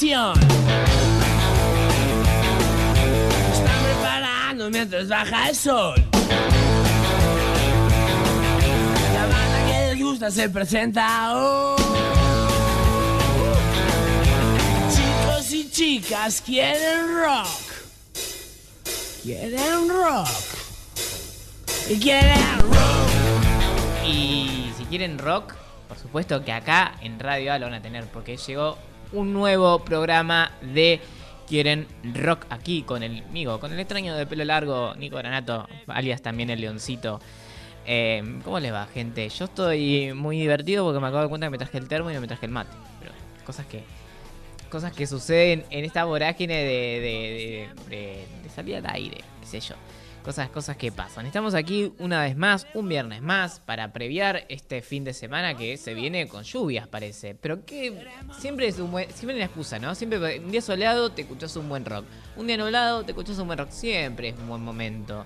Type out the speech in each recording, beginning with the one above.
¿Dónde está la acción? Están preparando mientras baja el sol. La banda que les gusta se presenta hoy. Chicos y chicas quieren rock. Quieren rock. Y quieren rock. Y si quieren rock, por supuesto que acá en Radio A lo van a tener, porque llegó un nuevo programa de Quieren Rock aquí con el amigo, con el extraño de pelo largo, Nico Granato, alias también el Leoncito. Eh, ¿Cómo les va, gente? Yo estoy muy divertido porque me acabo de cuenta que me traje el termo y no me traje el mate. Pero cosas que cosas que suceden en esta vorágine de, de, de, de- de aire, qué sé yo. Cosas, cosas que pasan. Estamos aquí una vez más, un viernes más, para previar este fin de semana que se viene con lluvias, parece. Pero que siempre es un buen, siempre una excusa, ¿no? Siempre un día soleado te escuchas un buen rock. Un día nublado te escuchas un buen rock. Siempre es un buen momento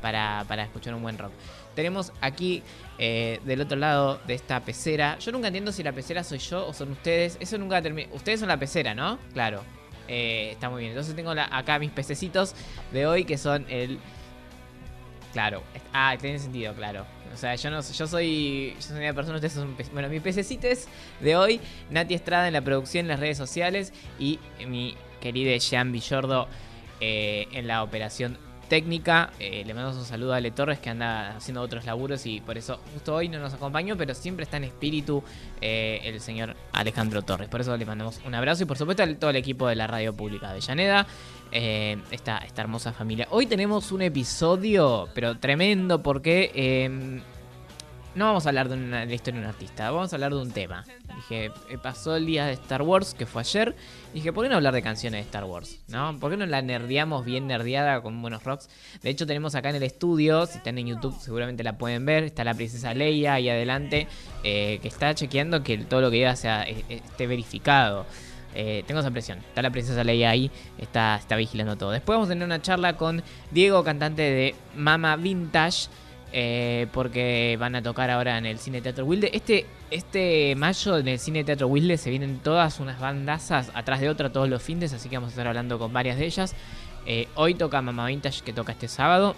para, para escuchar un buen rock. Tenemos aquí eh, del otro lado de esta pecera. Yo nunca entiendo si la pecera soy yo o son ustedes. Eso nunca termina. Ustedes son la pecera, ¿no? Claro. Eh, está muy bien. Entonces tengo acá mis pececitos de hoy que son el. Claro. Ah, tiene sentido, claro. O sea, yo no yo soy. Yo soy una persona, ustedes son Bueno, mis pececitos de hoy, Nati Estrada en la producción en las redes sociales y mi querido Jean Villordo eh, en la operación técnica. Eh, le mandamos un saludo a Ale Torres que anda haciendo otros laburos y por eso justo hoy no nos acompañó, pero siempre está en espíritu eh, el señor Alejandro Torres. Por eso le mandamos un abrazo y por supuesto a todo el equipo de la radio pública de Llaneda. eh, esta, esta hermosa familia. Hoy tenemos un episodio, pero tremendo, porque no vamos a hablar de, una, la historia de un artista, vamos a hablar de un tema. Dije, eh, pasó el día de Star Wars, que fue ayer. Dije, ¿por qué no hablar de canciones de Star Wars? ¿No? ¿Por qué no la nerdeamos bien nerdeada con buenos rocks? De hecho, tenemos acá en el estudio, si están en YouTube seguramente la pueden ver, está la princesa Leia ahí adelante, eh, que está chequeando que todo lo que diga sea, eh, esté verificado. Eh, tengo esa impresión. Está la princesa Leia ahí, está, está vigilando todo. Después vamos a tener una charla con Diego, cantante de Mama Vintage. Eh, porque van a tocar ahora en el Cine Teatro Wilde. Este, este mayo en el Cine Teatro Wilde se vienen todas unas bandazas atrás de otra todos los fines, así que vamos a estar hablando con varias de ellas. Eh, hoy toca Mama Vintage que toca este sábado.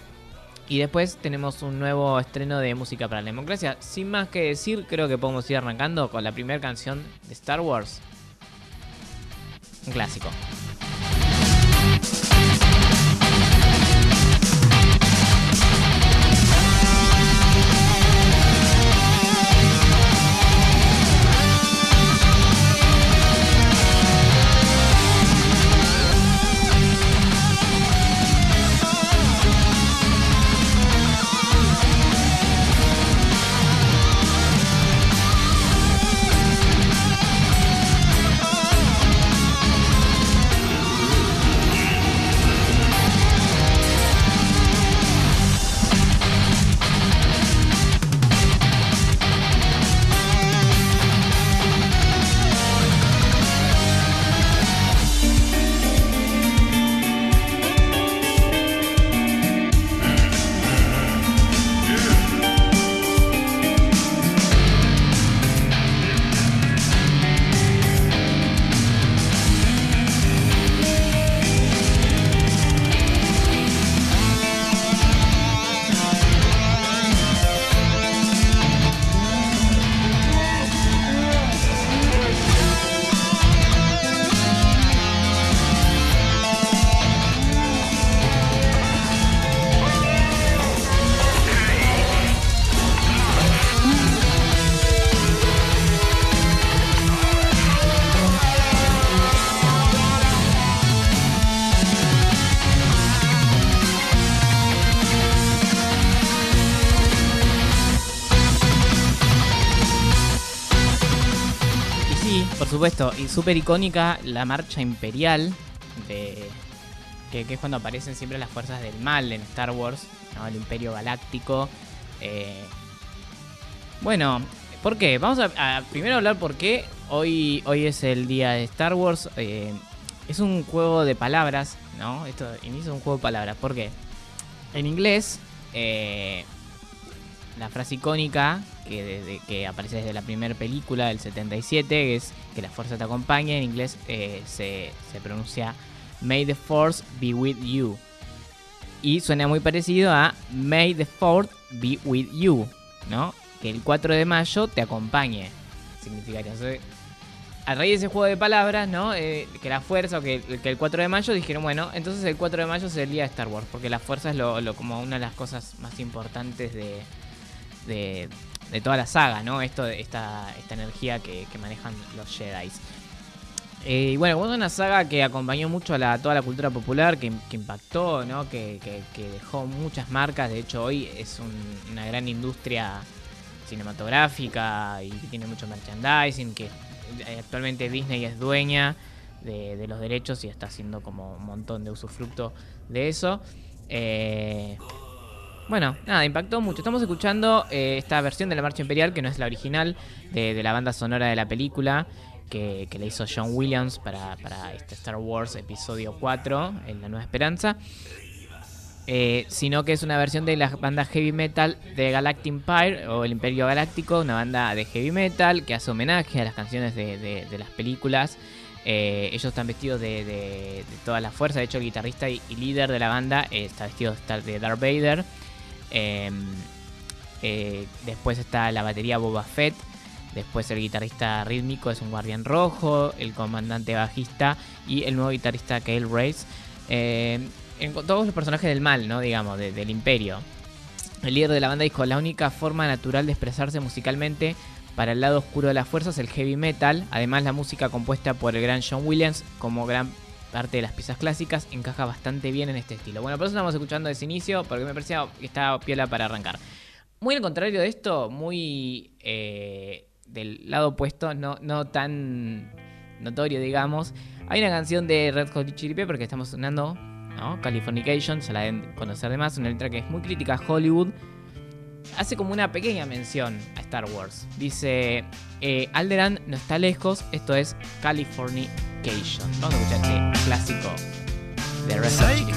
Y después tenemos un nuevo estreno de Música para la Democracia. Sin más que decir, creo que podemos ir arrancando con la primera canción de Star Wars. Un clásico. Supuesto, y súper icónica la marcha imperial, de, que, es cuando aparecen siempre las fuerzas del mal en Star Wars, ¿no? el imperio galáctico. Eh, bueno, ¿por qué? Vamos a, a primero hablar por qué hoy, hoy es el día de Star Wars. Eh, es un juego de palabras, ¿no? Esto inicia un juego de palabras. ¿Por qué? En inglés, eh, la frase icónica que, aparece desde la primera película del 77, que es que la fuerza te acompañe. En inglés eh, se, pronuncia May the Force be with you. Y suena muy parecido a May the Fourth be with you, ¿no? Que el 4 de mayo te acompañe. Significaría. Entonces, a raíz de ese juego de palabras, ¿no? Eh, que la fuerza, o que, el 4 de mayo dijeron, bueno, entonces el 4 de mayo es el día de Star Wars, porque la fuerza es lo- como una de las cosas más importantes de, de, toda la saga, ¿no? Esta, esta energía que, manejan los Jedi. Eh, y bueno, es una saga que acompañó mucho a la, toda la cultura popular, que, impactó, ¿no? Que, dejó muchas marcas. De hecho, hoy es un- una gran industria cinematográfica y tiene mucho merchandising, que eh, actualmente Disney es dueña de, de los derechos y está haciendo como un montón de usufructo de eso. Eh, bueno, nada, impactó mucho. Estamos escuchando eh, esta versión de la Marcha Imperial, que no es la original, de, de la banda sonora de la película, que, le hizo John Williams para, para este Star Wars Episodio 4, en La Nueva Esperanza. Eh, sino que es una versión de la banda heavy metal de Galactic Empire o el Imperio Galáctico, una banda de heavy metal que hace homenaje a las canciones de, de- de las películas. Eh, ellos están vestidos de, de- toda la fuerza, de hecho el guitarrista y, líder de la banda está vestido de Darth Vader. Eh, eh, después está la batería Boba Fett. Después el guitarrista rítmico es un guardián rojo. El comandante bajista y el nuevo guitarrista Kale Race. En- todos los personajes del mal, ¿no? Digamos, de- del imperio. El líder de la banda dijo, la única forma natural de expresarse musicalmente para el lado oscuro de la fuerza es el heavy metal. Además, la música compuesta por el gran John Williams, como gran parte de las piezas clásicas, encaja bastante bien en este estilo. Bueno, por eso estamos escuchando ese inicio, porque me parecía que estaba piola para arrancar. Muy al contrario de esto, muy eh, del lado opuesto, no, no tan notorio, digamos. Hay una canción de Red Hot Chili Pepper que estamos sonando, ¿no? Californication, se la deben conocer de más, una letra que es muy crítica a Hollywood. Hace como una pequeña mención a Star Wars. Dice, eh, Alderan no está lejos, esto es Californication. Vamos a escuchar este clásico de Red Chili.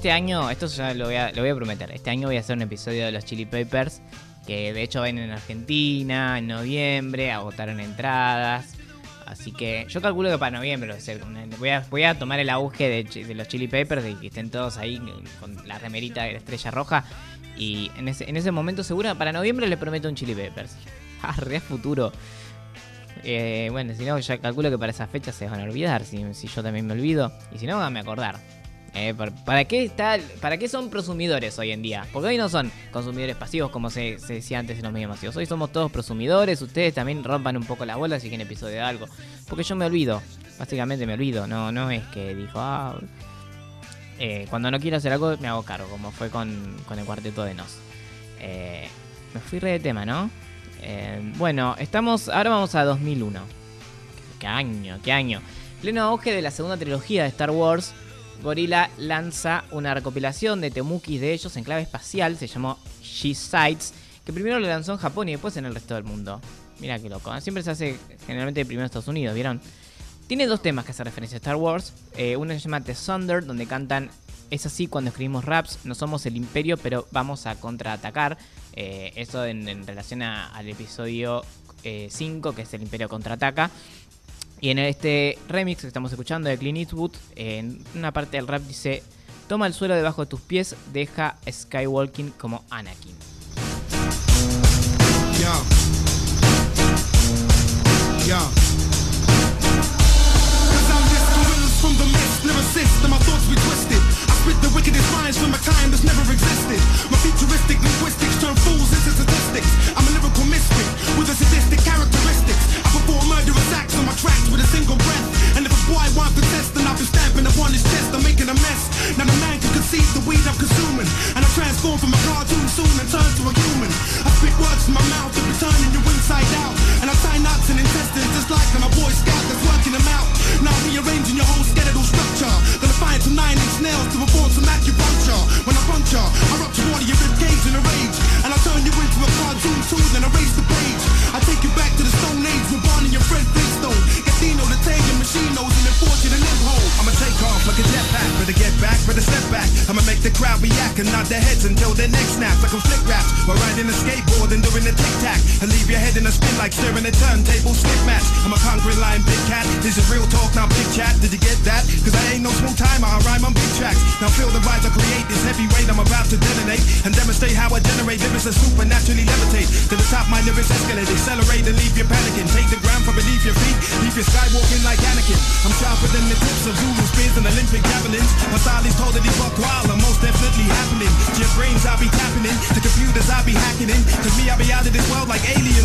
Este año, esto ya lo voy, a, lo voy a prometer, este año voy a hacer un episodio de los Chili Peppers, que de hecho ven en Argentina, en noviembre, agotaron entradas. Así que yo calculo que para noviembre voy, a, voy a tomar el auge de, los Chili Peppers, de que estén todos ahí con la remerita de la estrella roja. Y en ese, en ese momento seguro, para noviembre les prometo un Chili Peppers. Ah, re futuro. Eh, bueno, si no, ya calculo que para esa fecha se van a olvidar, si, si yo también me olvido. Y si no, háganme acordar. Eh, ¿para, qué está, ¿Para qué son prosumidores hoy en día? Porque hoy no son consumidores pasivos como se, decía antes en los medios masivos. Hoy somos todos prosumidores. Ustedes también rompan un poco las bolas si quieren episodio de algo. Porque yo me olvido. Básicamente me olvido. No, no es que dijo, ah, eh, cuando no quiero hacer algo me hago cargo, como fue con, con el cuarteto de Nos. Eh, me fui re de tema, ¿no? Eh, bueno, estamos. Ahora vamos a 2001. ¿Qué año? ¿Qué año? Pleno auge de la segunda trilogía de Star Wars, Gorilla lanza una recopilación de temukis de ellos en clave espacial, se llamó She-Sites, que primero lo lanzó en Japón y después en el resto del mundo. Mira qué loco, ¿eh? siempre se hace generalmente primero en Estados Unidos, ¿vieron? tiene dos temas que hace referencia a Star Wars. Eh, uno se llama The Thunder, donde cantan Es así cuando escribimos raps, no somos el imperio, pero vamos a contraatacar. Eh, eso en, relación al episodio 5, que es el imperio contraataca. Y en este remix que estamos escuchando de Clint Eastwood, en una parte del rap dice: Toma el suelo debajo de tus pies, deja Skywalking como Anakin. Yo. Yo. Cause I'm just gorillas from the mist, lyricist, and my thoughts be twisted. I spit the wickedest rhymes from a time that's never existed. My futuristic linguistics until their neck snaps. I can flick raps while riding a skateboard your head in a spin like stirring a turntable slip match. I'm a conquering lion, big cat. This is real talk, not big chat. Did you get that? Cause I ain't no small timer, I rhyme on big tracks. Now feel the vibes I create, this heavy weight I'm about to detonate. And demonstrate how I generate lyrics that supernaturally levitate. To the top, my lyrics escalate, accelerate and leave you panicking. Take the ground from beneath your feet, leave you skywalking like Anakin. I'm sharper than the tips of Zulu spears and Olympic javelins. My style is totally buck wild, and most definitely happening. To your brains I'll be tapping in, to computers I'll be hacking in. Cause me I'll be out of this world like aliens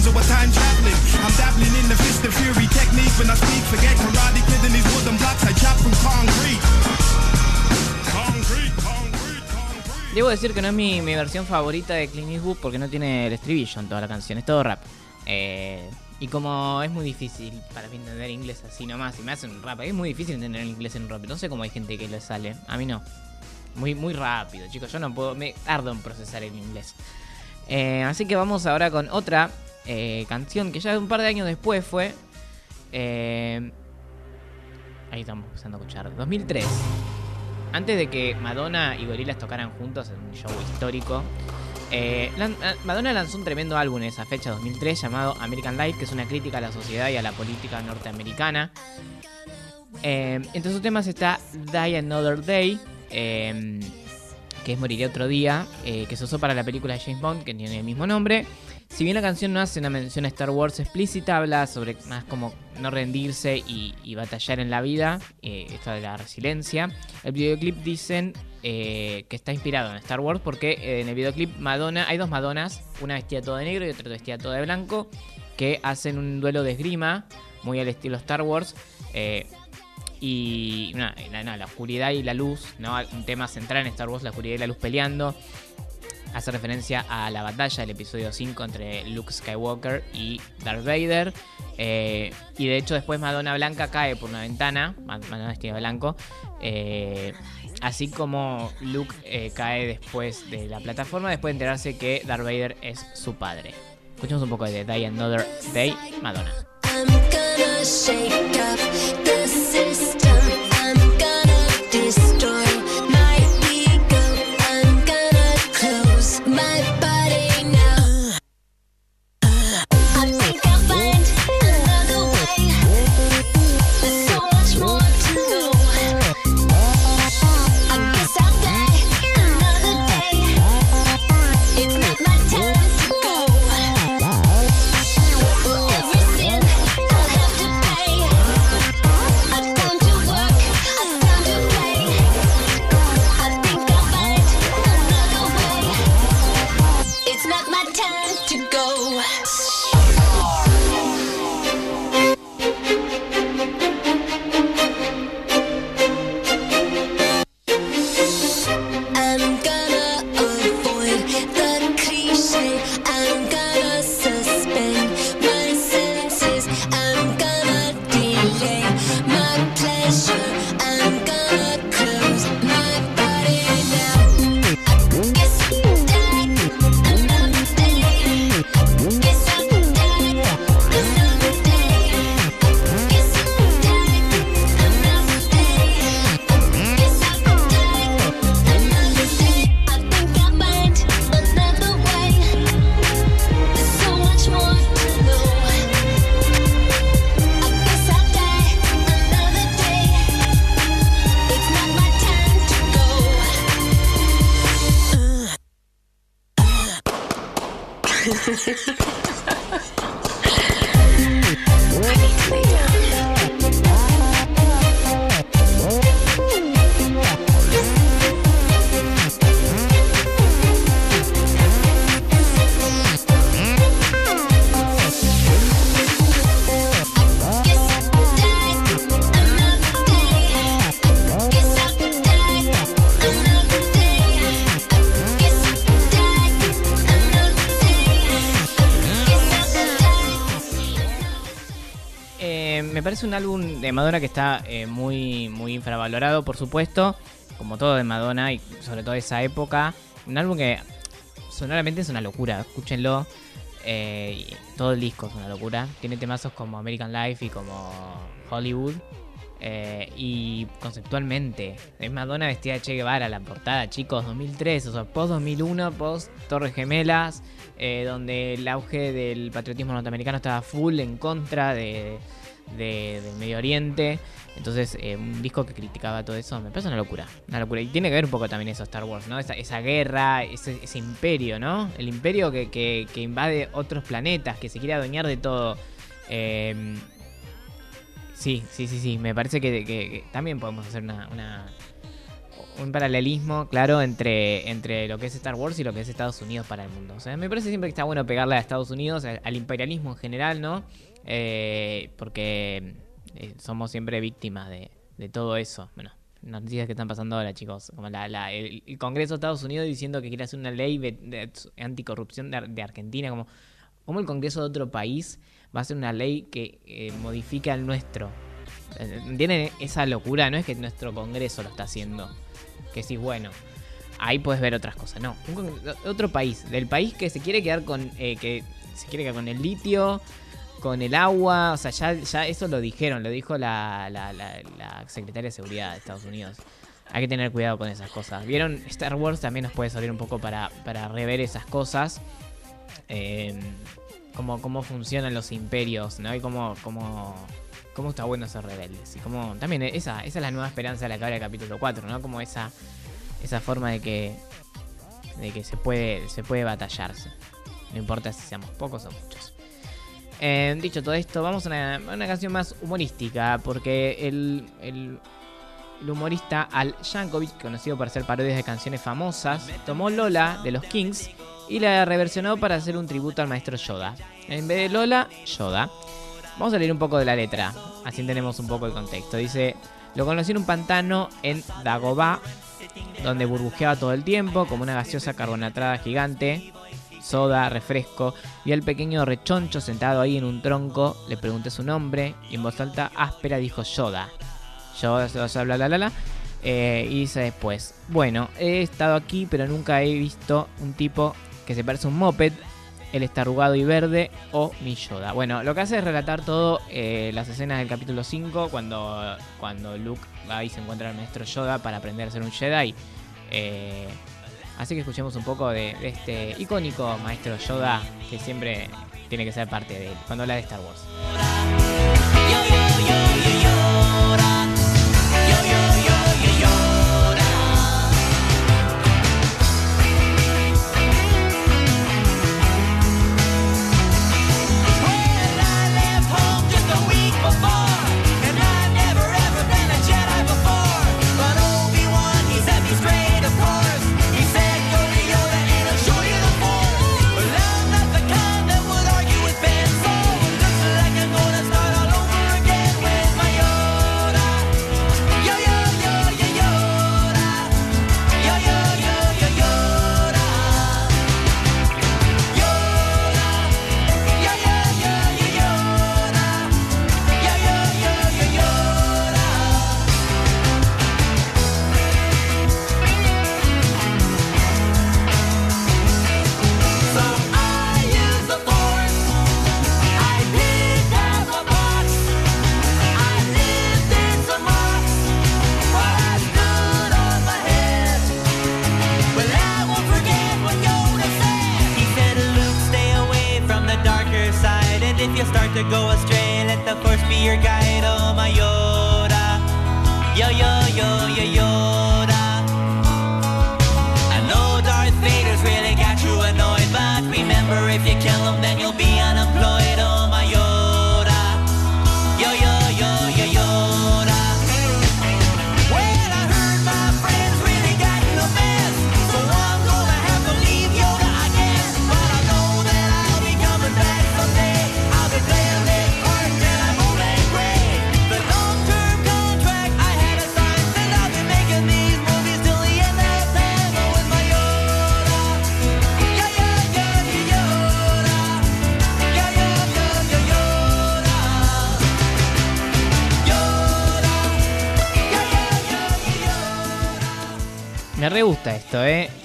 Debo decir que no es mi, versión favorita de Clint Eastwood porque no tiene el estribillo en toda la canción, es todo rap. Eh, y como es muy difícil para mí entender inglés así nomás, y me hacen rap, es muy difícil entender inglés en rap. No sé cómo hay gente que le sale, a mí no. Muy, muy rápido, chicos, yo no puedo, me tardo en procesar el inglés. Eh, así que vamos ahora con otra eh, canción que ya un par de años después fue. eh, ahí estamos empezando a escuchar. 2003. Antes de que Madonna y Gorillaz tocaran juntos en un show histórico, eh, ah, Madonna lanzó un tremendo álbum en esa fecha, 2003, llamado American Life, que es una crítica a la sociedad y a la política norteamericana. Entre sus temas está Die Another Day, que es Moriré otro día, eh, que se usó para la película de James Bond, que tiene el mismo nombre. Si bien la canción no hace una mención a Star Wars explícita, habla sobre más como no rendirse y, batallar en la vida, eh, esto de la resiliencia. El videoclip dicen eh, que está inspirado en Star Wars porque eh, en el videoclip Madonna, hay dos Madonas, una vestida toda de negro y otra vestida toda de blanco, que hacen un duelo de esgrima, muy al estilo Star Wars. Y la, oscuridad y la luz. Un tema central en Star Wars, la oscuridad y la luz peleando. Hace referencia a la batalla del episodio 5 entre Luke Skywalker y Darth Vader. Eh, y de hecho después Madonna Blanca cae por una ventana, Ma- Madonna vestida blanco. eh, así como Luke eh, cae después de la plataforma, después de enterarse que Darth Vader es su padre. Escuchemos un poco de Die Another Day, Madonna. i'm gonna shake up the destroy un álbum de Madonna que está eh, muy, muy infravalorado, por supuesto, como todo de Madonna y sobre todo esa época. Un álbum que sonoramente es una locura, escúchenlo. Eh, todo el disco es una locura. Tiene temazos como American Life y como Hollywood. Eh, y conceptualmente, es Madonna vestida de Che Guevara, la portada, chicos, 2003, o sea, post 2001, post Torres Gemelas, donde el auge del patriotismo norteamericano estaba full en contra de, de- del Medio Oriente. Entonces, eh, un disco que criticaba todo eso me parece una locura. Una locura. Y tiene que ver un poco también eso, Star Wars, ¿no? Esa, esa guerra, ese, ese imperio, ¿no? El imperio que, que- que invade otros planetas, que se quiere adueñar de todo. Eh, sí, sí, sí, sí. Me parece que, también podemos hacer una, una- un paralelismo, claro, entre, entre lo que es Star Wars y lo que es Estados Unidos para el mundo. O sea, me parece siempre que está bueno pegarle a Estados Unidos, al imperialismo en general, ¿no? Eh, porque eh, somos siempre víctimas de, todo eso. Bueno, noticias que están pasando ahora, chicos. Como la, la- el, el Congreso de Estados Unidos diciendo que quiere hacer una ley de, de anticorrupción de, Ar- de Argentina. Como, como el Congreso de otro país va a hacer una ley que eh, modifica el nuestro. ¿Entienden esa locura? No es que nuestro Congreso lo está haciendo. Que sí, bueno, ahí puedes ver otras cosas. No, otro país, del país que se quiere quedar con, eh, que se quiere quedar con el litio, con el agua, o sea, ya, ya eso lo dijeron, lo dijo la, la, secretaria de seguridad de Estados Unidos. Hay que tener cuidado con esas cosas. ¿Vieron? Star Wars también nos puede servir un poco para, para rever esas cosas. Eh, cómo, cómo funcionan los imperios, ¿no? Y cómo, cómo, cómo está bueno ser rebeldes. Y cómo, también esa, esa es la nueva esperanza de la que habla el capítulo 4, ¿no? Como esa, esa forma de que, de que se puede, se puede batallarse. No importa si seamos pocos o muchos. Eh, dicho todo esto, vamos a una, canción más humorística, porque el, humorista Al Yankovic, conocido por hacer parodias de canciones famosas, tomó Lola de los Kings y la reversionó para hacer un tributo al maestro Yoda. En vez de Lola, Yoda. Vamos a leer un poco de la letra, así entendemos un poco el contexto. Dice, lo conocí en un pantano en Dagobah, donde burbujeaba todo el tiempo, como una gaseosa carbonatada gigante, soda, refresco, vi al pequeño rechoncho sentado ahí en un tronco, le pregunté su nombre y en voz alta áspera dijo Yoda. Yoda, Yoda, bla, bla, bla, bla. Eh, y dice después, bueno, he estado aquí pero nunca he visto un tipo que se parece a un moped. Él está arrugado y verde o mi Yoda. Bueno, lo que hace es relatar todo eh, las escenas del capítulo 5 cuando, cuando Luke va y se encuentra al maestro Yoda para aprender a ser un Jedi. Eh, así que escuchemos un poco de, este icónico maestro Yoda que siempre tiene que ser parte de él cuando habla de Star Wars.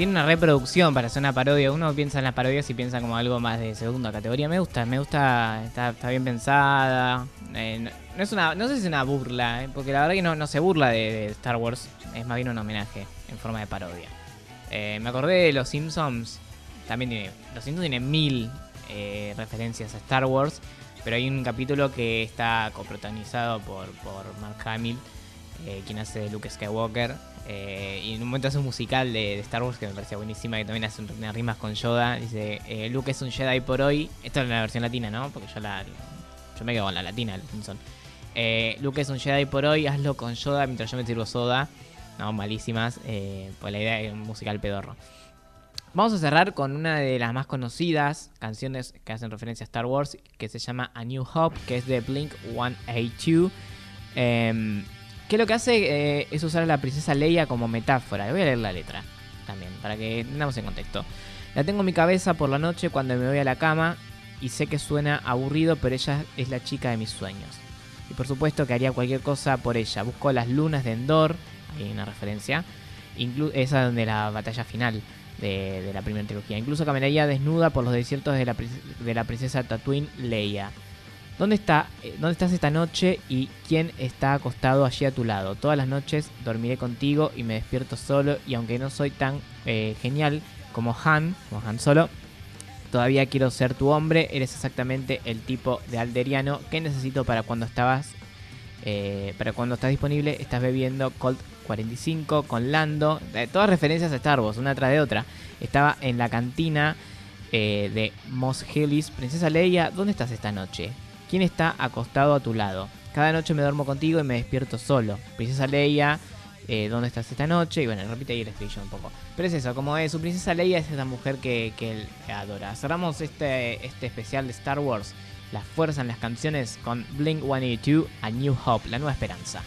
Tiene una reproducción para hacer una parodia. Uno piensa en las parodias y piensa como algo más de segunda categoría. Me gusta, me gusta, está, está bien pensada. Eh, no, es una, no sé si es una burla, ¿eh? porque la verdad que no, no se burla de, Star Wars. Es más bien un homenaje en forma de parodia. Eh, me acordé de Los Simpsons. También tiene, Los Simpsons tiene mil referencias a Star Wars. Pero hay un capítulo que está coprotagonizado por, por Mark Hamill, eh, quien hace Luke Skywalker. eh, y en un momento hace un musical de, Star Wars que me parecía buenísima, que también hace un- unas rimas con Yoda. Dice, eh, Luke es un Jedi por hoy. Esto es la versión latina, ¿no? Porque yo la yo me quedo con la latina, el Simpson. Eh, Luke es un Jedi por hoy, hazlo con Yoda mientras yo me sirvo soda. No, malísimas. Eh, pues la idea es un musical pedorro. Vamos a cerrar con una de las más conocidas canciones que hacen referencia a Star Wars, que se llama A New Hope, que es de Blink 182. Em, que lo que hace eh, es usar a la princesa Leia como metáfora. Voy a leer la letra también, para que tengamos en contexto. La tengo en mi cabeza por la noche cuando me voy a la cama y sé que suena aburrido, pero ella es la chica de mis sueños. Y por supuesto que haría cualquier cosa por ella. Busco las lunas de Endor, hay una referencia, inclu- esa de la batalla final de, la primera trilogía. Incluso caminaría desnuda por los desiertos de la princesa Tatooine Leia. ¿Dónde, está, eh, ¿Dónde estás esta noche y quién está acostado allí a tu lado? Todas las noches dormiré contigo y me despierto solo y aunque no soy tan eh, genial como Han, como Han Solo, todavía quiero ser tu hombre. Eres exactamente el tipo de alderiano que necesito para cuando estabas, eh, para cuando estás disponible. Estás bebiendo Colt 45 con Lando. Eh, todas referencias a Star Wars, una tras de otra. Estaba en la cantina eh, de Mos Hellis. Princesa Leia, ¿dónde estás esta noche? ¿Quién está acostado a tu lado? Cada noche me duermo contigo y me despierto solo. Princesa Leia, eh, ¿dónde estás esta noche? Y bueno, repite ahí el estribillo un poco. Pero es eso, como es, su princesa Leia es esa mujer que, que él adora. Cerramos este, este especial de Star Wars, la fuerza en las canciones, con Blink 182, A New Hope, la nueva esperanza.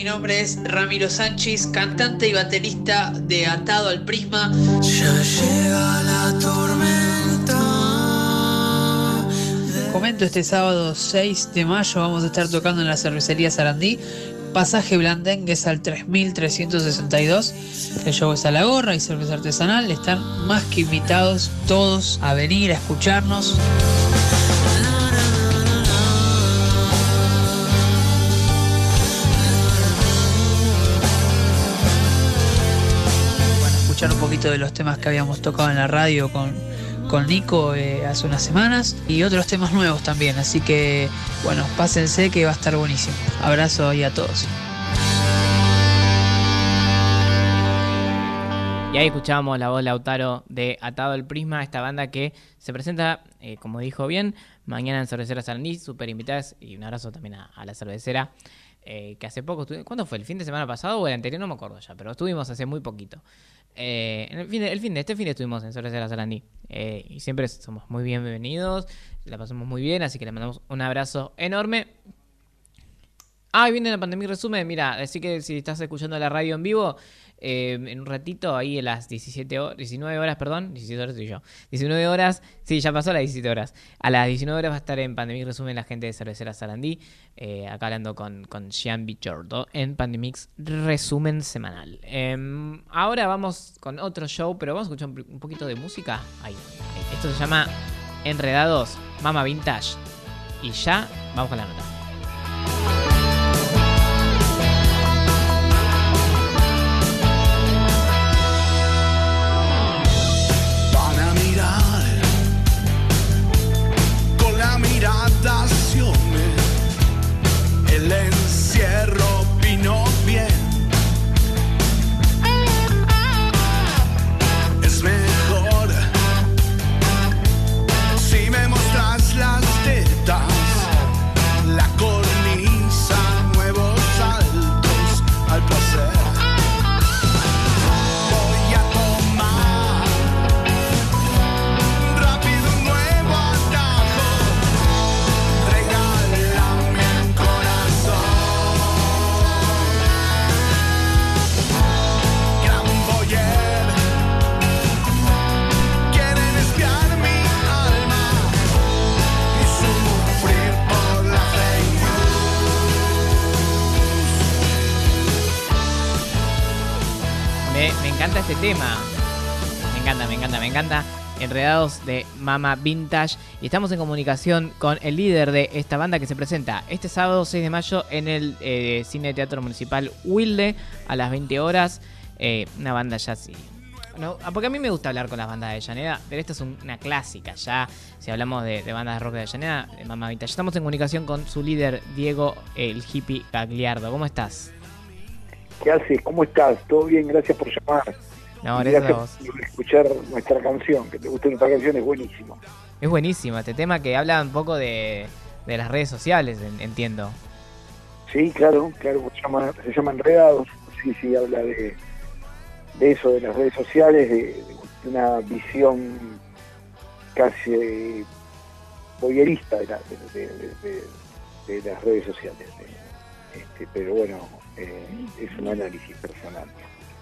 Mi nombre es Ramiro Sánchez, cantante y baterista de Atado al Prisma. Ya llega la tormenta. Momento, este sábado 6 de mayo vamos a estar tocando en la cervecería Sarandí. Pasaje Blandengue es al 3362. El show es a la gorra y cerveza artesanal. Están más que invitados todos a venir a escucharnos. Un poquito de los temas que habíamos tocado en la radio con, con Nico eh, hace unas semanas y otros temas nuevos también. Así que, bueno, pásense que va a estar buenísimo. Abrazo ahí a todos. Y ahí escuchábamos la voz Lautaro de Atado el Prisma, esta banda que se presenta, eh, como dijo bien, mañana en Cervecera Sarandí, súper invitadas. Y un abrazo también a, la cervecera, eh, que hace poco, ¿cuándo fue? ¿El fin de semana pasado o el anterior? No me acuerdo ya, pero estuvimos hace muy poquito. Eh, el fin, de, el de este fin estuvimos en Cervecera Sarandí. Eh, y siempre somos muy bienvenidos, la pasamos muy bien, así que le mandamos un abrazo enorme. Ah, viene la pandemia resumen. Mira, así que si estás escuchando la radio en vivo, eh, en un ratito, ahí a las 17 horas, 19 horas, perdón, 17 horas soy yo. 19 horas, sí, ya pasó las 17 horas. A las 19 horas va a estar en Pandemix Resumen la gente de Cervecera Sarandí, eh, acá hablando con, con Jean Bichordo en Pandemix Resumen Semanal. Em, ahora vamos con otro show, pero vamos a escuchar un, poquito de música. Ahí. Esto se llama Enredados, Mama Vintage. Y ya vamos con la nota. Encanta este tema. Me encanta, me encanta, me encanta. Enredados de Mama Vintage. Y estamos en comunicación con el líder de esta banda que se presenta este sábado 6 de mayo en el eh, Cine Teatro Municipal Wilde a las 20 horas. Eh, una banda ya así. No, ah, porque a mí me gusta hablar con las bandas de Avellaneda, pero esta es un- una clásica ya. Si hablamos de, de bandas de rock de Avellaneda, de Mama Vintage. Estamos en comunicación con su líder, Diego, el hippie Gagliardo. ¿Cómo estás? ¿Qué haces? ¿Cómo estás? ¿Todo bien? Gracias por llamar. No, gracias a vos. por escuchar nuestra canción. Que te guste nuestra canción es buenísimo. Es buenísimo este tema que habla un poco de, de las redes sociales, en- entiendo. Sí, claro, claro. Se llama, se llama Enredados. Sí, sí, habla de, de eso, de las redes sociales, de, de una visión casi voyerista de, la- de- de- las redes sociales. este, pero bueno, eh, es un análisis personal.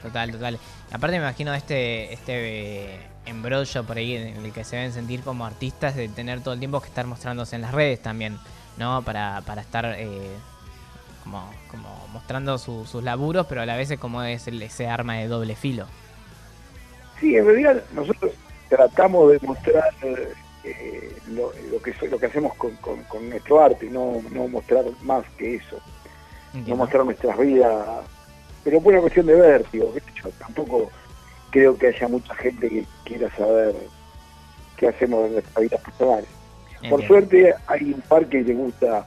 Total, total. Aparte me imagino este este eh, embrollo por ahí en el que se deben sentir como artistas de tener todo el tiempo que estar mostrándose en las redes también, ¿no? Para, para estar eh, como, como mostrando su- sus laburos, pero a la vez es como es el- ese arma de doble filo. Sí, en realidad nosotros tratamos de mostrar eh, lo, lo que lo que hacemos con, con- con nuestro arte, no, no mostrar más que eso, no mostrar nuestras vidas, pero por una cuestión de vértigo, qué sé yo, tampoco creo que haya mucha gente que quiera saber qué hacemos en nuestras vidas personales. Por suerte hay un par que le gusta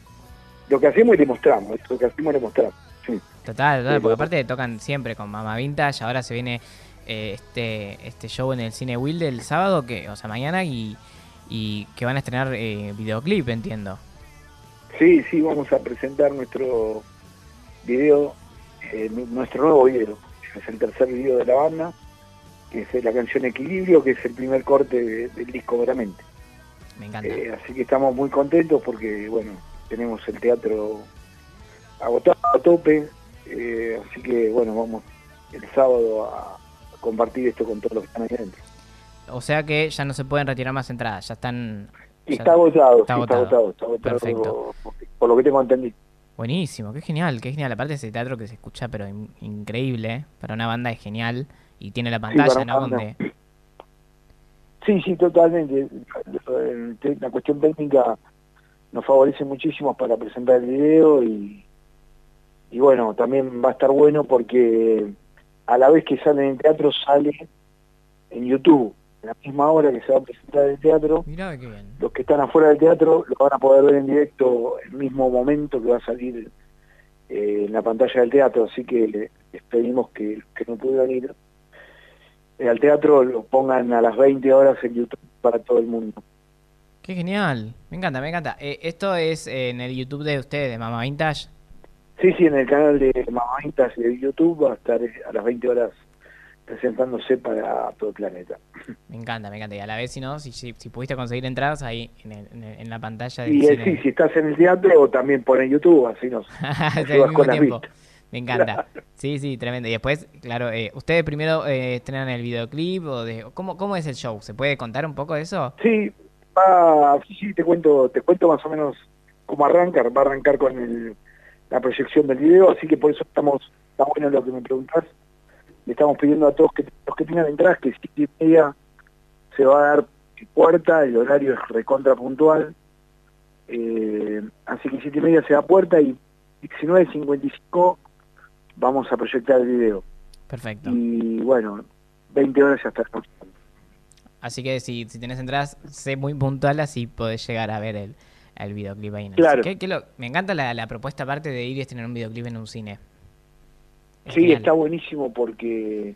lo que hacemos y le mostramos, lo que hacemos le mostramos. Sí. Total, total, Sí, porque aparte tocan siempre con Mama Vintage, ahora se viene eh, este este show en el Cine Wilde el sábado, que o sea, mañana, y, y que van a estrenar eh, videoclip, entiendo. Sí, sí, vamos a presentar nuestro video, eh, nu- nuestro nuevo video. Es el tercer video de la banda, que es la canción Equilibrio, que es el primer corte de- del disco Veramente. Me encanta. Eh, así que estamos muy contentos porque, bueno, tenemos el teatro agotado a tope, eh, así que, bueno, vamos el sábado a, compartir esto con todos los que están ahí adentro. O sea que ya no se pueden retirar más entradas, ya están Ya- Está agotado, está sí, está agotado. agotado, está agotado, Perfecto. por, por lo que tengo entendido. Buenísimo, qué genial, qué genial. Aparte ese teatro que se escucha, pero in- increíble, ¿eh? para una banda es genial. Y tiene la pantalla, una ¿no? Donde... Sí, sí, totalmente. Te- La cuestión técnica nos favorece muchísimo para presentar el video y, y bueno, también va a estar bueno porque a la vez que sale en el teatro sale en YouTube. En la misma hora que se va a presentar el teatro, Mirá qué bien. los que están afuera del teatro lo van a poder ver en directo el mismo momento que va a salir eh, en la pantalla del teatro, así que les pedimos que que no pudieran ir eh, al teatro lo pongan a las 20 horas en YouTube para todo el mundo. Qué genial. Me encanta, me encanta. Eh, esto es en el YouTube de ustedes, de Mama Vintage. Sí, sí, en el canal de Mamaitas de YouTube va a estar a las 20 horas presentándose para todo el planeta. Me encanta, me encanta. Y a la vez, si no, si, si, si pudiste conseguir entradas ahí en, el- en, la pantalla del Y eh, cine. sí, si estás en el teatro también pon en YouTube, así nos, nos llevas con tiempo. Me encanta. Sí, sí, tremendo. Y después, claro, eh, ustedes primero eh, estrenan el videoclip o de ¿cómo, ¿cómo es el show? ¿Se puede contar un poco de eso? Sí, va, sí, sí, te cuento, te cuento más o menos cómo arranca, va a arrancar con el- la proyección del video, así que por eso estamos, está bueno lo que me preguntás, le estamos pidiendo a todos que los que tengan entradas que siete y media se va a dar puerta, el horario es recontra puntual, eh, así que siete y media se da puerta y 19.55 vamos a proyectar el video. Perfecto. Y bueno, 20 horas ya está. Así que si, si tenés entradas, sé muy puntual, así podés llegar a ver el, el videoclip ahí. el Claro. ¿Qué- qué lo- me encanta la, la propuesta aparte de ir y estrenar un videoclip en un cine. Es Sí, genial. está buenísimo porque,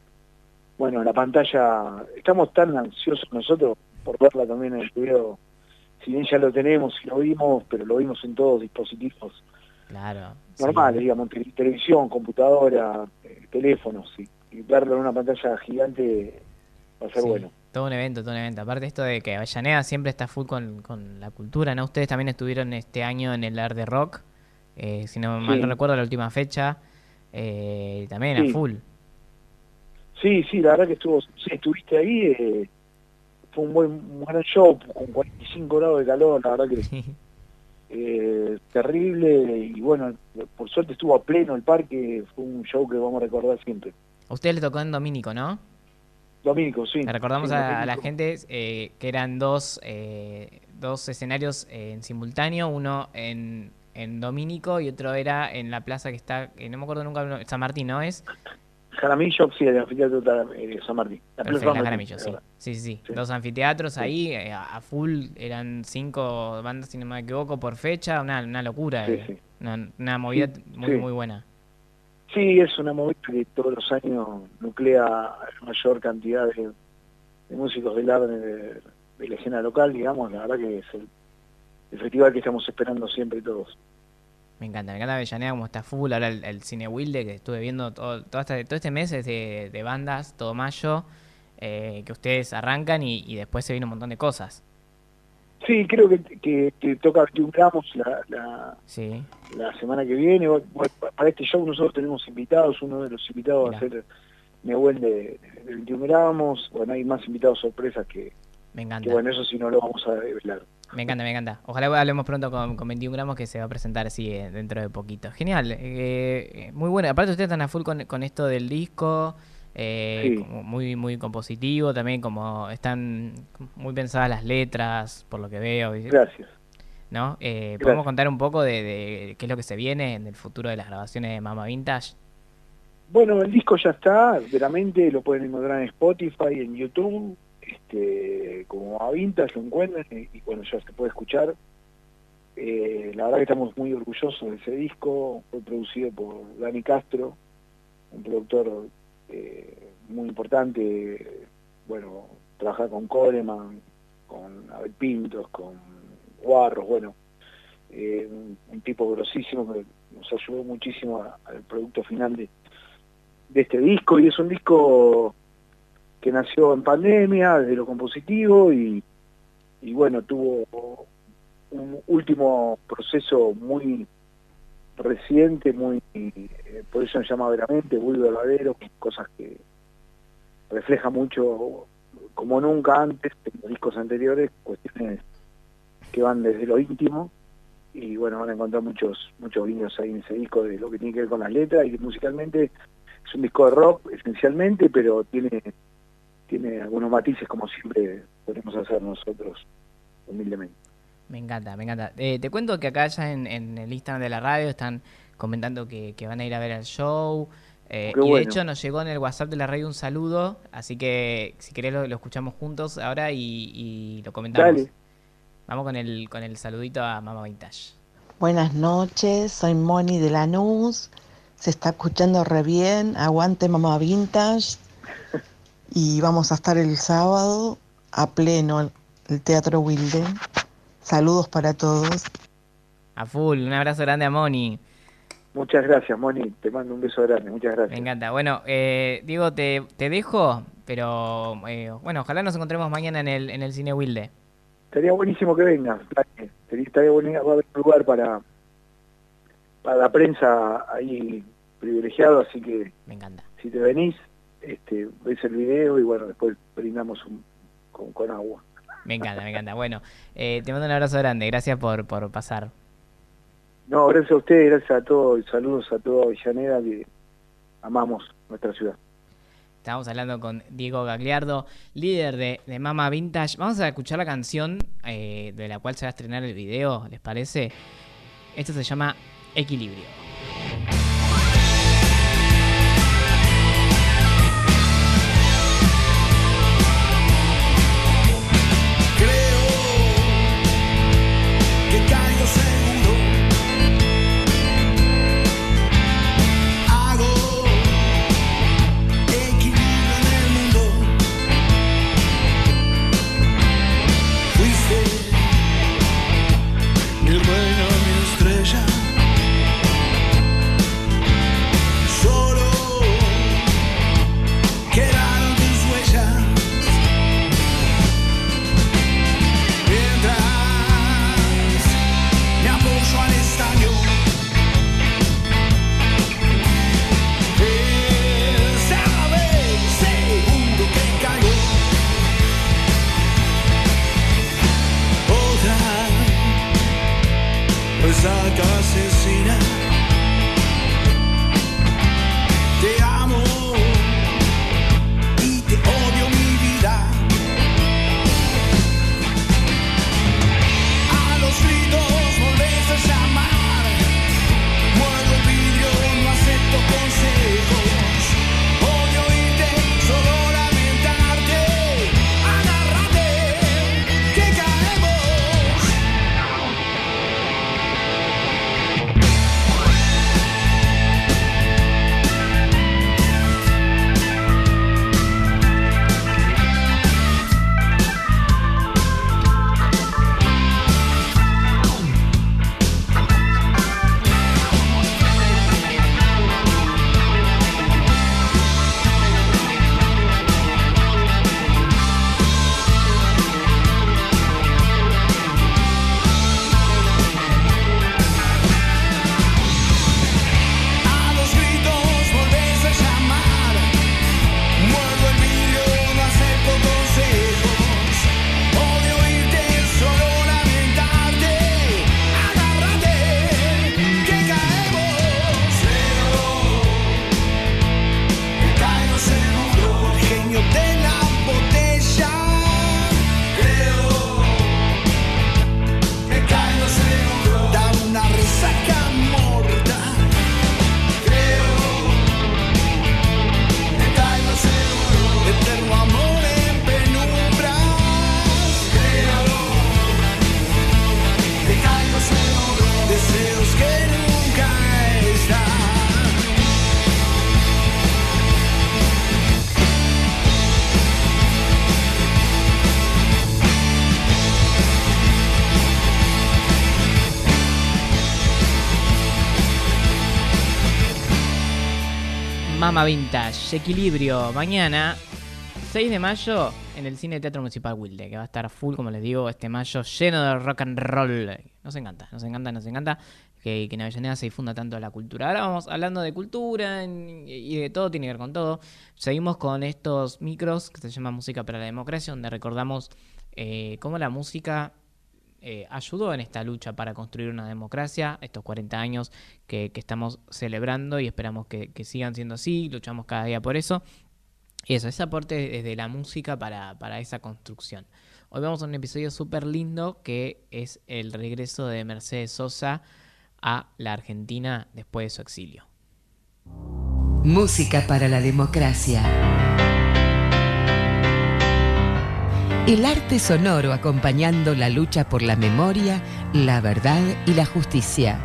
bueno, la pantalla, estamos tan ansiosos nosotros por verla también en el video. Si bien ya lo tenemos y lo vimos, pero lo vimos en todos dispositivos Claro. sí. normales, digamos, te- televisión, computadora, eh, teléfonos, sí. y verlo en una pantalla gigante va a ser Sí, bueno. Todo un evento, todo un evento. Aparte esto de que Avellaneda siempre está full con, con la cultura, ¿no? Ustedes también estuvieron este año en el Art de Rock, eh, si no mal no recuerdo la última fecha, eh, también Sí. a full. Sí, sí, la verdad que estuvo, sí, estuviste ahí, eh, fue un buen, un gran show, con 45 grados de calor, la verdad que eh, terrible y bueno, por suerte estuvo a pleno el parque, fue un show que vamos a recordar siempre. A ustedes les tocó en Domínico, ¿no? Domínico, sí. Le recordamos Sí, a, a la gente que eran dos, eh, dos escenarios en simultáneo, uno en, en Domínico y otro era en la plaza que está, eh, no me acuerdo nunca, San Martín, ¿no es? Jaramillo, sí, el anfiteatro de San Martín. La Perfecto, San Martín, Jaramillo, sí. Sí, sí, Sí. Dos anfiteatros ahí, eh, a full, eran cinco bandas, si no me equivoco, por fecha, una, una locura. Sí, eh. sí. Una, una movida muy, muy buena. Sí, es una movida que todos los años nuclea la mayor cantidad de, de músicos del arte de, de la escena local, digamos, la verdad que es el, el festival que estamos esperando siempre todos. Me encanta, me encanta Avellaneda como está full. Ahora el, el cine Wilde que estuve viendo todo, todo, este, todo este mes es de, de bandas, todo mayo, eh, que ustedes arrancan y, y después se viene un montón de cosas. Sí, creo que, que, que toca 21 gramos la, la, Sí, la semana que viene. Para este show nosotros tenemos invitados, uno de los invitados va a ser Nehuel de, de 21 gramos. Bueno, hay más invitados sorpresas que, me que encanta. bueno, eso sí no lo vamos a revelar. Me encanta, me encanta. Ojalá hablemos pronto con, con 21 gramos que se va a presentar así eh, dentro de poquito. Genial, eh, eh, muy bueno. Aparte ustedes están a full con, con esto del disco, eh, Sí. como muy muy compositivo también, como están muy pensadas las letras, por lo que veo. Gracias. ¿No? Eh, Gracias. ¿Podemos contar un poco de, de qué es lo que se viene en el futuro de las grabaciones de Mama Vintage? Bueno, el disco ya está, veramente lo pueden encontrar en Spotify, en YouTube, como a Vintage lo encuentran y, bueno, ya se puede escuchar. Eh, la verdad que estamos muy orgullosos de ese disco, fue producido por Dani Castro, un productor eh, muy importante, bueno, trabaja con Coleman, con Abel Pintos, con Guarros, bueno, eh, un, tipo grosísimo que nos ayudó muchísimo al producto final de este disco y es un disco que nació en pandemia desde lo compositivo y, y bueno tuvo un último proceso muy reciente muy eh, por eso se llama veramente muy verdadero cosas que refleja mucho como nunca antes en los discos anteriores cuestiones que van desde lo íntimo y bueno, van a encontrar muchos muchos guiños ahí en ese disco de lo que tiene que ver con las letras y musicalmente es un disco de rock esencialmente, pero tiene tiene algunos matices como siempre podemos hacer nosotros humildemente. Me encanta, me encanta. Eh, te cuento que acá ya en, en el Instagram de la radio están comentando que, que van a ir a ver el show. eh, Qué y de bueno. hecho nos llegó en el WhatsApp de la radio un saludo, así que si querés lo, lo escuchamos juntos ahora y, y lo comentamos. Dale. Vamos con el, con el saludito a Mama Vintage. Buenas noches, soy Moni de Lanús. Se está escuchando re bien. Aguante Mamá Vintage. Y vamos a estar el sábado a pleno el, el Teatro Wilden. Saludos para todos. A full, un abrazo grande a Moni. Muchas gracias, Moni. Te mando un beso grande. Muchas Me gracias. encanta. Bueno, eh, Diego, te, te dejo, pero eh, bueno, ojalá nos encontremos mañana en el, en el Cine Wilde. Estaría buenísimo que vengas. dale. Estaría estaría buenísimo. Va a haber un lugar para, para la prensa ahí privilegiado, así que Me encanta. si te venís, este, ves el video y bueno, después brindamos un- con, con agua. Me encanta, me encanta. Bueno, eh, te mando un abrazo grande. Gracias por, por pasar. No, gracias a ustedes, gracias a todos, y saludos a toda Avellaneda que amamos nuestra ciudad. Estábamos hablando con Diego Gagliardo, líder de, de Mama Vintage. Vamos a escuchar la canción eh, de la cual se va a estrenar el video, ¿les parece? Esto se llama Equilibrio. Mama Vintage, Equilibrio, mañana, 6 de mayo, en el Cine Teatro Municipal Wilde, que va a estar full, como les digo, este mayo lleno de rock and roll. Nos encanta, nos encanta, nos encanta que, que en se difunda tanto la cultura. Ahora vamos hablando de cultura y de todo, tiene que ver con todo. Seguimos con estos micros que se llama Música para la Democracia, donde recordamos eh, cómo la música eh, ayudó en esta lucha para construir una democracia, estos 40 años que, estamos celebrando y esperamos que, que sigan siendo así, luchamos cada día por eso. Y eso, ese aporte desde la música para, para esa construcción. Hoy vamos a un episodio súper lindo que es el regreso de Mercedes Sosa a la Argentina después de su exilio. Música para la democracia. El arte sonoro acompañando la lucha por la memoria, la verdad y la justicia.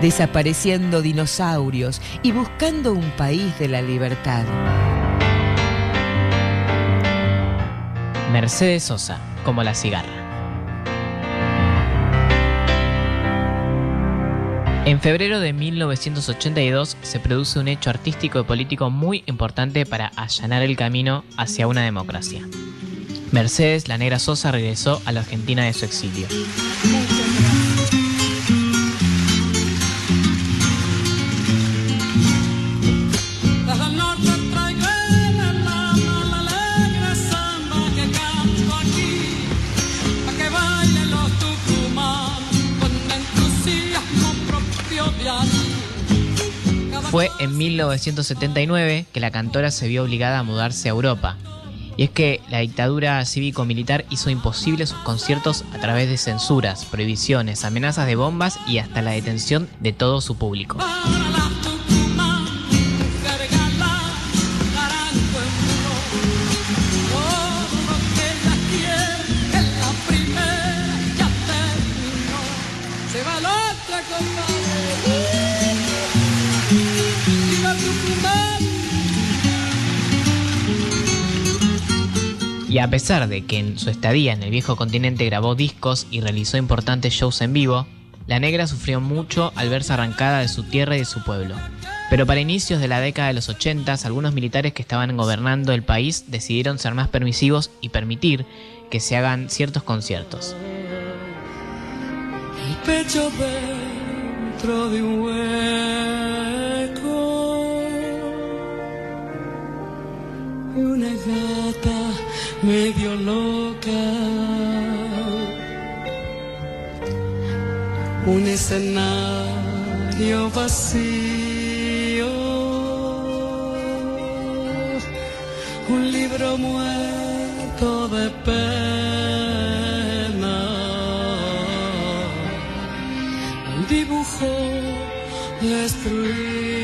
Desapareciendo dinosaurios y buscando un país de la libertad. Mercedes Sosa, como la cigarra. En febrero de 1982 se produce un hecho artístico y político muy importante para allanar el camino hacia una democracia. Mercedes La Negra Sosa regresó a la Argentina de su exilio. Fue en 1979 que la cantora se vio obligada a mudarse a Europa. Y es que la dictadura cívico-militar hizo imposible sus conciertos a través de censuras, prohibiciones, amenazas de bombas y hasta la detención de todo su público. Y a pesar de que en su estadía en el viejo continente grabó discos y realizó importantes shows en vivo, la negra sufrió mucho al verse arrancada de su tierra y de su pueblo. Pero para inicios de la década de los 80, algunos militares que estaban gobernando el país decidieron ser más permisivos y permitir que se hagan ciertos conciertos. Pecho dentro de un hueco una gata medio loca. Un escenario vacío, un libro muerto de pena. Un dibujo destruido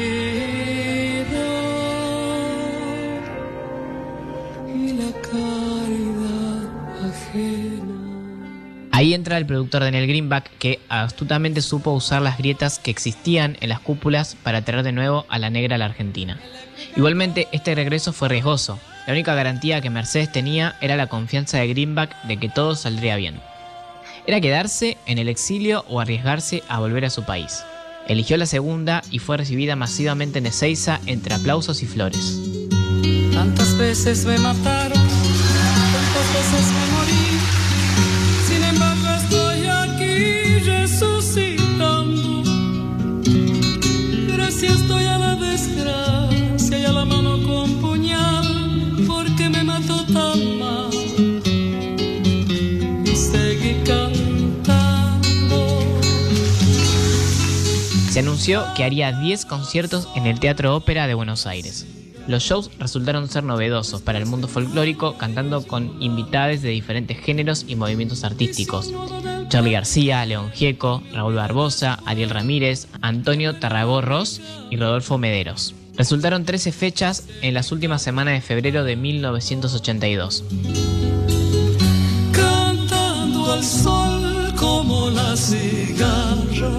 Ahí entra el productor Daniel Greenback que astutamente supo usar las grietas que existían en las cúpulas para traer de nuevo a la negra a la Argentina. Igualmente, este regreso fue riesgoso. La única garantía que Mercedes tenía era la confianza de Greenback de que todo saldría bien. Era quedarse en el exilio o arriesgarse a volver a su país. Eligió la segunda y fue recibida masivamente en Ezeiza entre aplausos y flores. Se anunció que haría 10 conciertos en el Teatro Ópera de Buenos Aires. Los shows resultaron ser novedosos para el mundo folclórico, cantando con invitades de diferentes géneros y movimientos artísticos. Charlie García, León Gieco, Raúl Barbosa, Ariel Ramírez, Antonio Tarragó Ross y Rodolfo Mederos. Resultaron 13 fechas en las últimas semanas de febrero de 1982. cantando al sol como la cigarra,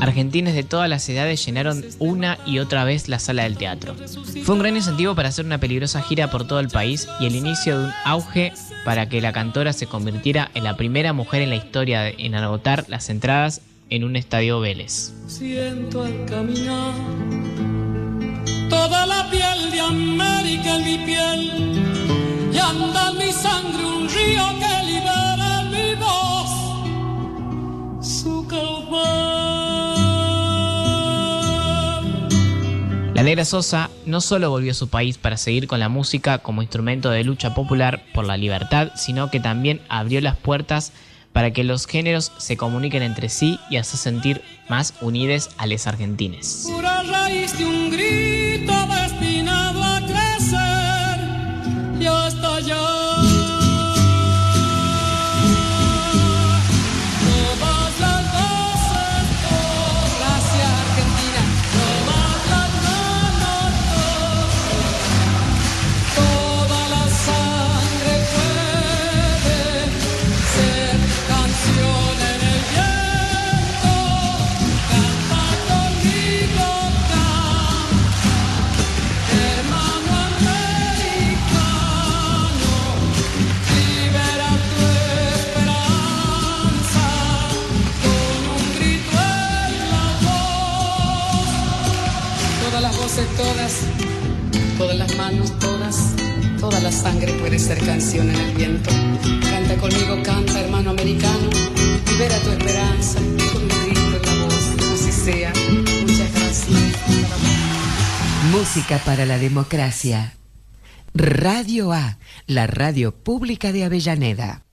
Argentines de todas las edades llenaron una y otra vez la sala del teatro. Fue un gran incentivo para hacer una peligrosa gira por todo el país y el inicio de un auge para que la cantora se convirtiera en la primera mujer en la historia en agotar las entradas en un estadio Vélez. Siento caminar toda la piel de América en mi piel y anda mi sangre un río que libera mi voz, su. Negra Sosa no solo volvió a su país para seguir con la música como instrumento de lucha popular por la libertad, sino que también abrió las puertas para que los géneros se comuniquen entre sí y hacer sentir más unides a los argentines. Para la democracia. Radio A, la radio pública de Avellaneda.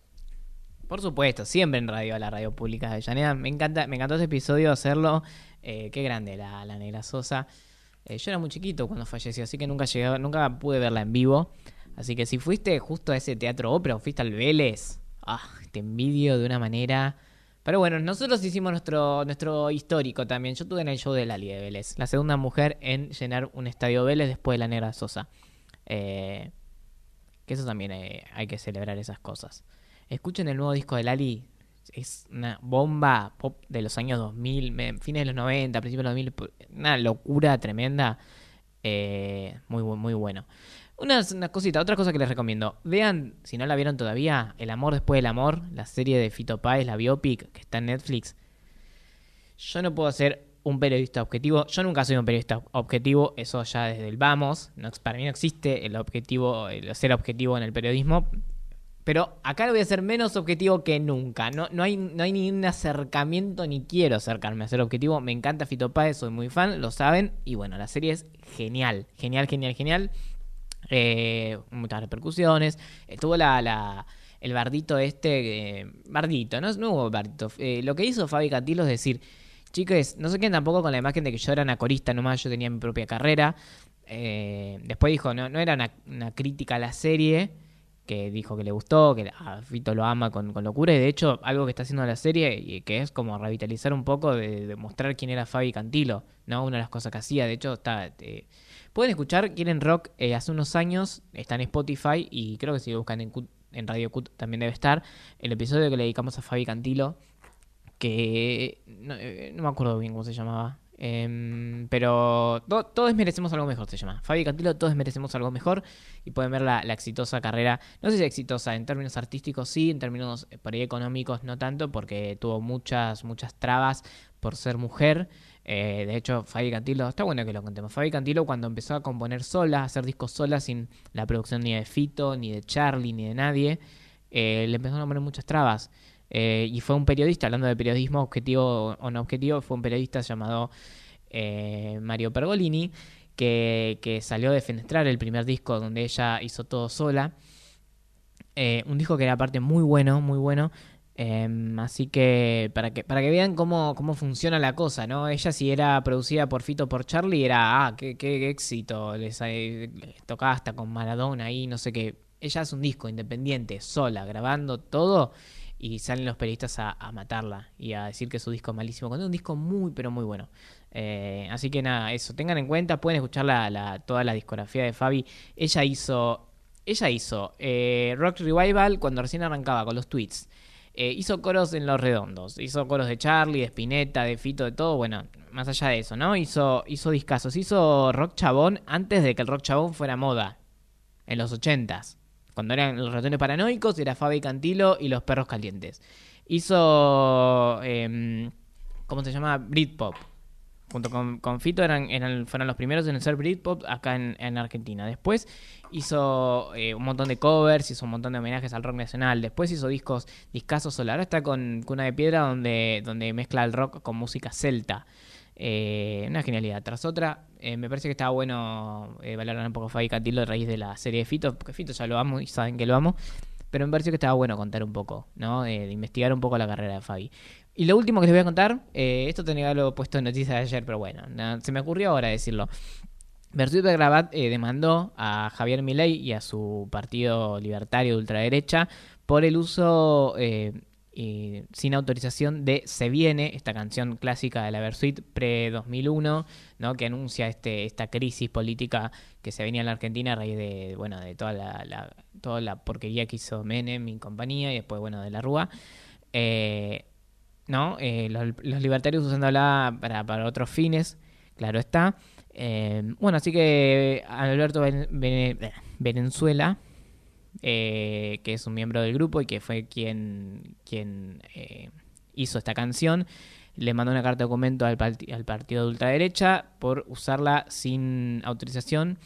Por supuesto, siempre en radio, la radio pública de Avellaneda. Me encanta, me encantó ese episodio hacerlo. Eh, qué grande la, la Negra Sosa. Eh, yo era muy chiquito cuando falleció, así que nunca llegué, nunca pude verla en vivo. Así que si fuiste justo a ese teatro ópera o fuiste al Vélez, ah, te envidio de una manera. Pero bueno, nosotros hicimos nuestro, nuestro histórico también. Yo estuve en el show de Lali de Vélez, la segunda mujer en llenar un estadio Vélez después de la Negra Sosa. Eh, que eso también eh, hay que celebrar esas cosas. Escuchen el nuevo disco de Lali. Es una bomba pop de los años 2000, me- fines de los 90, principios de los 2000. Una locura tremenda. Eh, muy, muy bueno. Una, cosita, otra cosa que les recomiendo. Vean, si no la vieron todavía, El amor después del amor, la serie de Fito Páez, la biopic que está en Netflix. Yo no puedo ser un periodista objetivo. Yo nunca soy un periodista objetivo, eso ya desde el vamos. No, para mí no existe el objetivo, el ser objetivo en el periodismo. Pero acá lo voy a ser menos objetivo que nunca. No, no, hay, no hay ni un acercamiento ni quiero acercarme a ser objetivo. Me encanta Fito soy muy fan, lo saben. Y bueno, la serie es genial, genial, genial, genial. Eh, muchas repercusiones. Estuvo la, la- el bardito este. eh, bardito, no, no hubo bardito. Eh, lo que hizo Fabi Catilo es decir, chicos, no se queden tampoco con la imagen de que yo era una corista nomás, yo tenía mi propia carrera. Eh, después dijo, no, no era una, crítica a la serie, que dijo que le gustó, que a Fito lo ama con, locura, y de hecho algo que está haciendo la serie, y que es como revitalizar un poco de, de mostrar quién era Fabi Cantilo, ¿no? Una de las cosas que hacía, de hecho está... Pueden escuchar Quieren Rock eh, hace unos años, está en Spotify y creo que si buscan en, en Radio Cut también debe estar. El episodio que le dedicamos a Fabi Cantilo, que no, eh, me acuerdo bien cómo se llamaba. Em, pero to- todos merecemos algo mejor, se llama. Fabi Cantilo, todos merecemos algo mejor. Y pueden ver la, la exitosa carrera. No sé si exitosa en términos artísticos, sí, en términos eh, por ahí económicos, no tanto, porque tuvo muchas, muchas trabas por ser mujer. Eh, de hecho, Fabi Cantilo, está bueno que lo contemos. Fabi Cantilo, cuando empezó a componer sola, a hacer discos sola, sin la producción ni de Fito, ni de Charlie, ni de nadie, eh, le empezaron a poner muchas trabas. Eh, y fue un periodista, hablando de periodismo objetivo o no objetivo, fue un periodista llamado eh, Mario Pergolini, que, que salió a defenestrar el primer disco donde ella hizo todo sola. Un disco que era aparte muy bueno, muy bueno. Em, así que para que para que vean cómo, cómo funciona la cosa, ¿no? Ella si era producida por Fito por Charlie era, ah, qué, qué éxito, les, eh, les tocaba hasta con Maradona ahí, no sé qué. Ella hace un disco independiente, sola, grabando todo y salen los periodistas a, matarla y a decir que su disco es malísimo, cuando es un disco muy pero muy bueno. Eh, así que nada, eso, tengan en cuenta, pueden escuchar la, la- toda la discografía de Fabi. Ella hizo, ella hizo eh, Rock Revival cuando recién arrancaba con los tweets. Eh, hizo coros en Los Redondos, hizo coros de Charlie, de Spinetta, de Fito, de todo, bueno, más allá de eso, ¿no? Hizo, hizo discazos, hizo rock chabón antes de que el rock chabón fuera moda, en los ochentas. Cuando eran los ratones paranoicos, era Fabi Cantilo y los perros calientes. Hizo, em, ¿cómo se llama? Britpop. Junto con, con Fito eran, eran, fueron los primeros en hacer Britpop acá en, en Argentina. Después hizo eh, un montón de covers, hizo un montón de homenajes al rock nacional. Después hizo discos, discazos solar. Ahora está con Cuna de Piedra donde, donde mezcla el rock con música celta. Eh, una genialidad tras otra. Eh, me parece que estaba bueno eh, valorar un poco Fabi Cantilo a raíz de la serie de Fito, porque Fito ya lo amo y saben que lo amo. Pero me pareció que estaba bueno contar un poco, ¿no? Eh, investigar un poco la carrera de Fabi. Y lo último que les voy a contar, eh, esto tenía haberlo puesto en noticias de ayer, pero bueno, se me ocurrió ahora decirlo. Bersuit Begrabat eh, demandó a Javier Milei y a su partido libertario de ultraderecha por el uso eh, eh, sin autorización de Se Viene, esta canción clásica de la Bersuit pre-2001, ¿no? que anuncia este, esta crisis política que se venía en la Argentina a raíz de, bueno, de toda la, toda la porquería que hizo Menem y compañía y después bueno, de la Rúa. ¿No? Eh, los, los libertarios usándola para, para otros fines, claro está. Eh, bueno, así que Alberto Ven- Ven- Venezuela, eh, que es un miembro del grupo y que fue quien, quien eh, hizo esta canción, le mandó una carta de documento al, al partido de ultraderecha por usarla sin autorización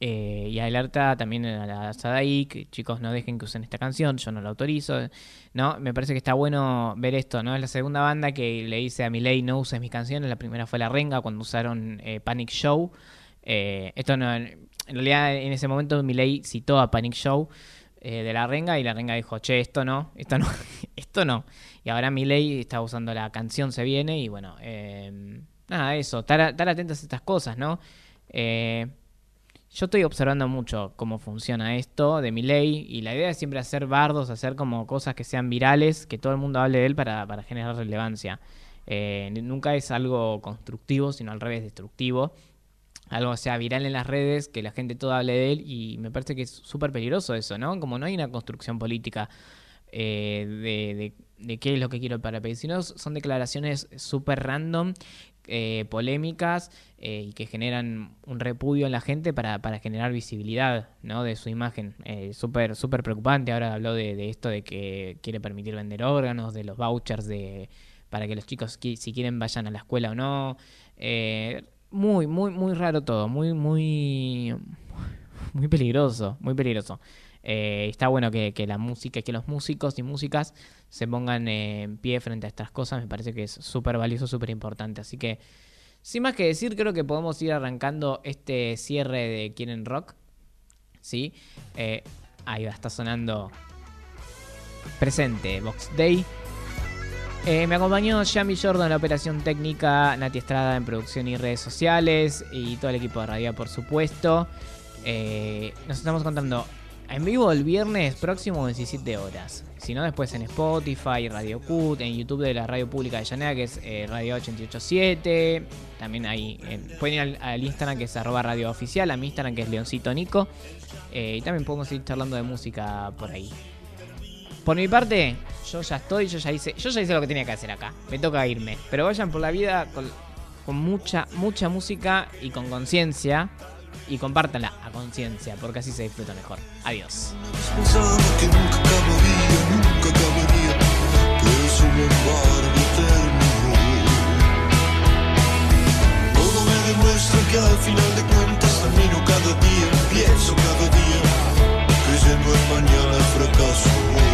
eh, y alerta también a la Sadaik, chicos, no dejen que usen esta canción, yo no la autorizo. No, me parece que está bueno ver esto, ¿no? Es la segunda banda que le dice a Milei no uses mis canciones, la primera fue La Renga cuando usaron eh, Panic Show. Eh, esto en realidad en ese momento Milei citó a Panic Show de La Renga y La Renga dijo, che, esto no, esto no, esto no. Y ahora Milei está usando la canción Se Viene y bueno, nada, eso, estar, estar atentos a estas cosas, ¿no? Eh, yo estoy observando mucho cómo funciona esto de mi ley y la idea es siempre hacer bardos, hacer como cosas que sean virales, que todo el mundo hable de él para, para generar relevancia. Eh, nunca es algo constructivo, sino al revés, destructivo. Algo sea viral en las redes, que la gente toda hable de él y me parece que es súper peligroso eso, ¿no? Como no hay una construcción política eh, de, de- de qué es lo que quiero para país, sino son declaraciones súper random, eh, polémicas eh, y que generan un repudio en la gente para, para generar visibilidad ¿no? de su imagen. Eh, súper súper preocupante. Ahora habló de, de esto de que quiere permitir vender órganos, de los vouchers de para que los chicos si quieren vayan a la escuela o no. Eh, muy, muy, muy raro todo. Muy, muy, muy peligroso. Muy peligroso. Eh, está bueno que, que la música, que los músicos y músicas se pongan eh, en pie frente a estas cosas. Me parece que es súper valioso, súper importante. Así que, sin más que decir, creo que podemos ir arrancando este cierre de Quieren Rock. ¿Sí? Eh, ahí va, está sonando presente, Box Day. Me acompañó Yami Jordan en la operación técnica, Nati Estrada en producción y redes sociales y todo el equipo de radio, por supuesto. Nos estamos contando en vivo el viernes próximo 17 horas. Si no, después en Spotify, Radio Cut, en YouTube de la radio pública de Llanera, que es eh, Radio 887. También ahí en- pueden ir al, al Instagram que es arroba radio oficial, a mi Instagram que es Leoncito Nico. Eh, y también podemos ir charlando de música por ahí. Por mi parte, yo ya estoy, yo ya hice, yo ya hice lo que tenía que hacer acá. Me toca irme. Pero vayan por la vida con, con mucha, mucha música y con conciencia. Y compártanla a conciencia, porque así se disfruta mejor. Adiós. Todo me demuestra que al final de cuentas termino cada día, empiezo cada día, creyendo en mañana fracaso hoy.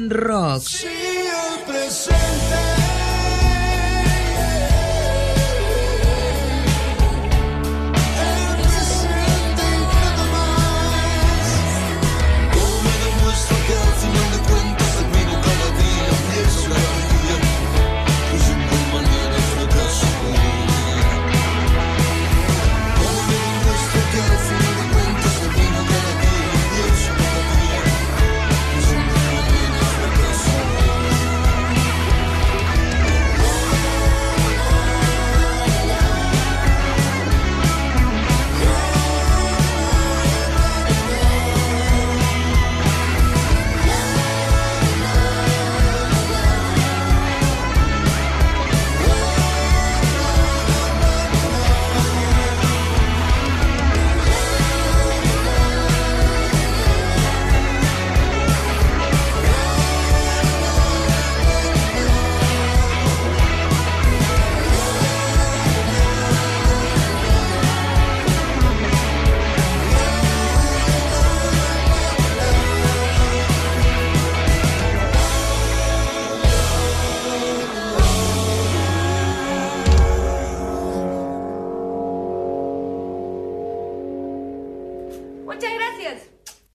Quieren rock. Si el presente